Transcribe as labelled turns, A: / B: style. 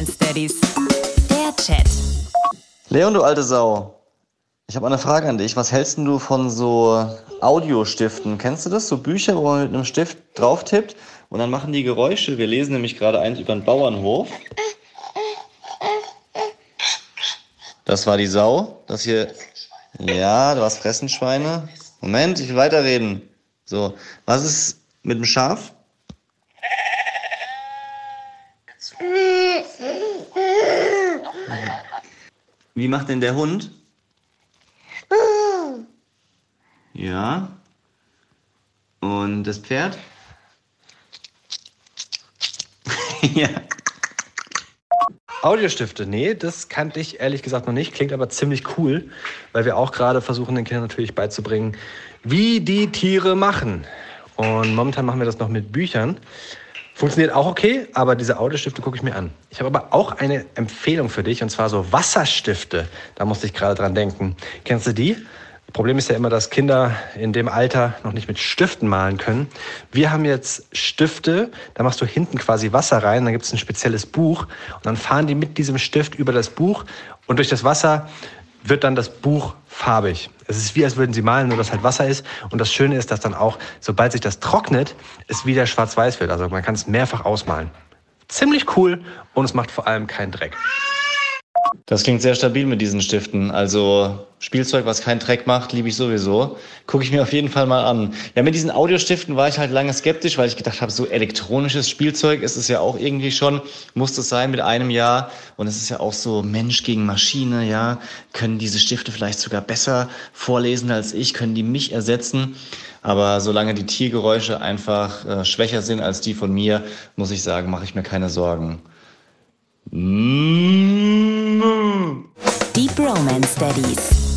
A: Bromance Daddies. Der Chat.
B: Leon, du alte Sau. Ich habe eine Frage an dich. Was hältst du von so Audiostiften? Kennst du das? So Bücher, wo man mit einem Stift drauf tippt und dann machen die Geräusche. Wir lesen nämlich gerade eins über den Bauernhof. Das war die Sau. Das hier. Ja, du hast Fressenschweine. Moment, ich will weiterreden. So, was ist mit dem Schaf? Wie macht denn der Hund? Ja. Und das Pferd? ja.
C: Audiostifte, nee, das kannte ich ehrlich gesagt noch nicht, klingt aber ziemlich cool, weil wir auch gerade versuchen, den Kindern natürlich beizubringen, wie die Tiere machen. Und momentan machen wir das noch mit Büchern. Funktioniert auch okay, aber diese Audiostifte gucke ich mir an. Ich habe aber auch eine Empfehlung für dich, und zwar so Wasserstifte. Da musste ich gerade dran denken. Kennst du die? Problem ist ja immer, dass Kinder in dem Alter noch nicht mit Stiften malen können. Wir haben jetzt Stifte, da machst du hinten quasi Wasser rein, dann gibt es ein spezielles Buch und dann fahren die mit diesem Stift über das Buch und durch das Wasser wird dann das Buch farbig. Es ist wie, als würden sie malen, nur dass halt Wasser ist. Und das Schöne ist, dass dann auch, sobald sich das trocknet, es wieder schwarz-weiß wird. Also man kann es mehrfach ausmalen. Ziemlich cool und es macht vor allem keinen Dreck.
B: Das klingt sehr stabil mit diesen Stiften. Also Spielzeug, was keinen Dreck macht, liebe ich sowieso. Gucke ich mir auf jeden Fall mal an. Ja, mit diesen Audiostiften war ich halt lange skeptisch, weil ich gedacht habe, so elektronisches Spielzeug ist es ja auch irgendwie schon, muss es sein mit einem Jahr. Und es ist ja auch so Mensch gegen Maschine, ja. Können diese Stifte vielleicht sogar besser vorlesen als ich? Können die mich ersetzen? Aber solange die Tiergeräusche einfach äh, schwächer sind als die von mir, muss ich sagen, mache ich mir keine Sorgen.
A: Deep Romance Studies.